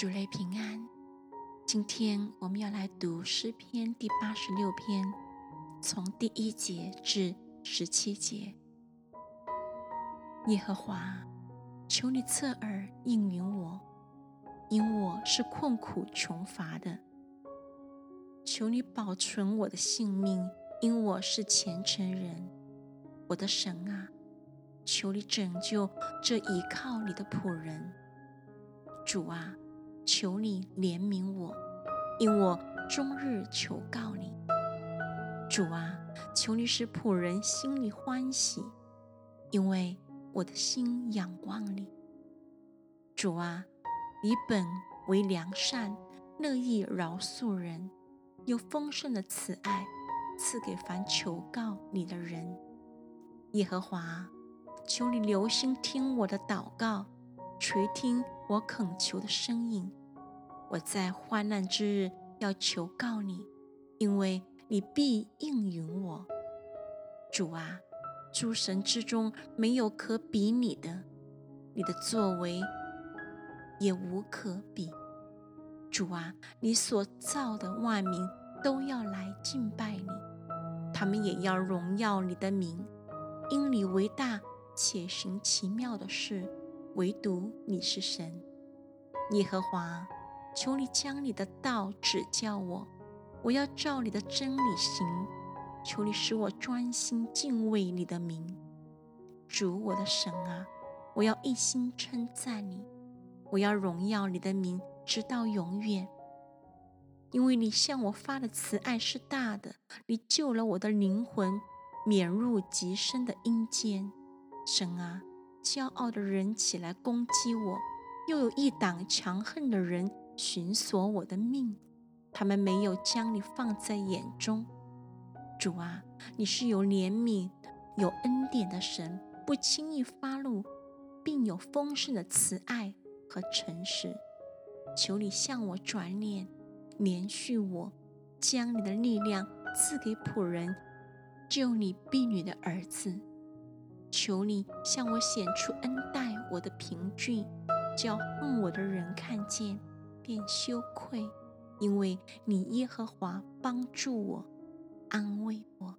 主类平安，今天我们要来读诗篇第八十六篇，从第一节至十七节。耶和华，求你侧耳应允我，因我是困苦穷乏的；求你保存我的性命，因我是虔诚人。我的神啊，求你拯救这倚靠你的仆人。主啊。求你怜悯我，因我终日求告你。主啊，求你使仆人心里欢喜，因为我的心仰望你。主啊，你本为良善，乐意饶恕人，有丰盛的慈爱赐给凡求告你的人。耶和华，求你留心听我的祷告，垂听我恳求的声音。我在患难之日要求告你，因为你必应允我。主啊，诸神之中没有可比你的，你的作为也无可比。主啊，你所造的万民都要来敬拜你，他们也要荣耀你的名，因你为大且行奇妙的事，唯独你是神，耶和华。求你将你的道指教我，我要照你的真理行。求你使我专心敬畏你的名，主我的神啊，我要一心称赞你，我要荣耀你的名直到永远。因为你向我发的慈爱是大的，你救了我的灵魂，免入极深的阴间。神啊，骄傲的人起来攻击我，又有一党强横的人。寻索我的命，他们没有将你放在眼中。主啊，你是有怜悯、有恩典的神，不轻易发怒，并有丰盛的慈爱和诚实。求你向我转脸，连续我，将你的力量赐给仆人，救你婢女的儿子。求你向我显出恩待我的凭据，叫恨我的人看见。便羞愧，因为你耶和华帮助我，安慰我。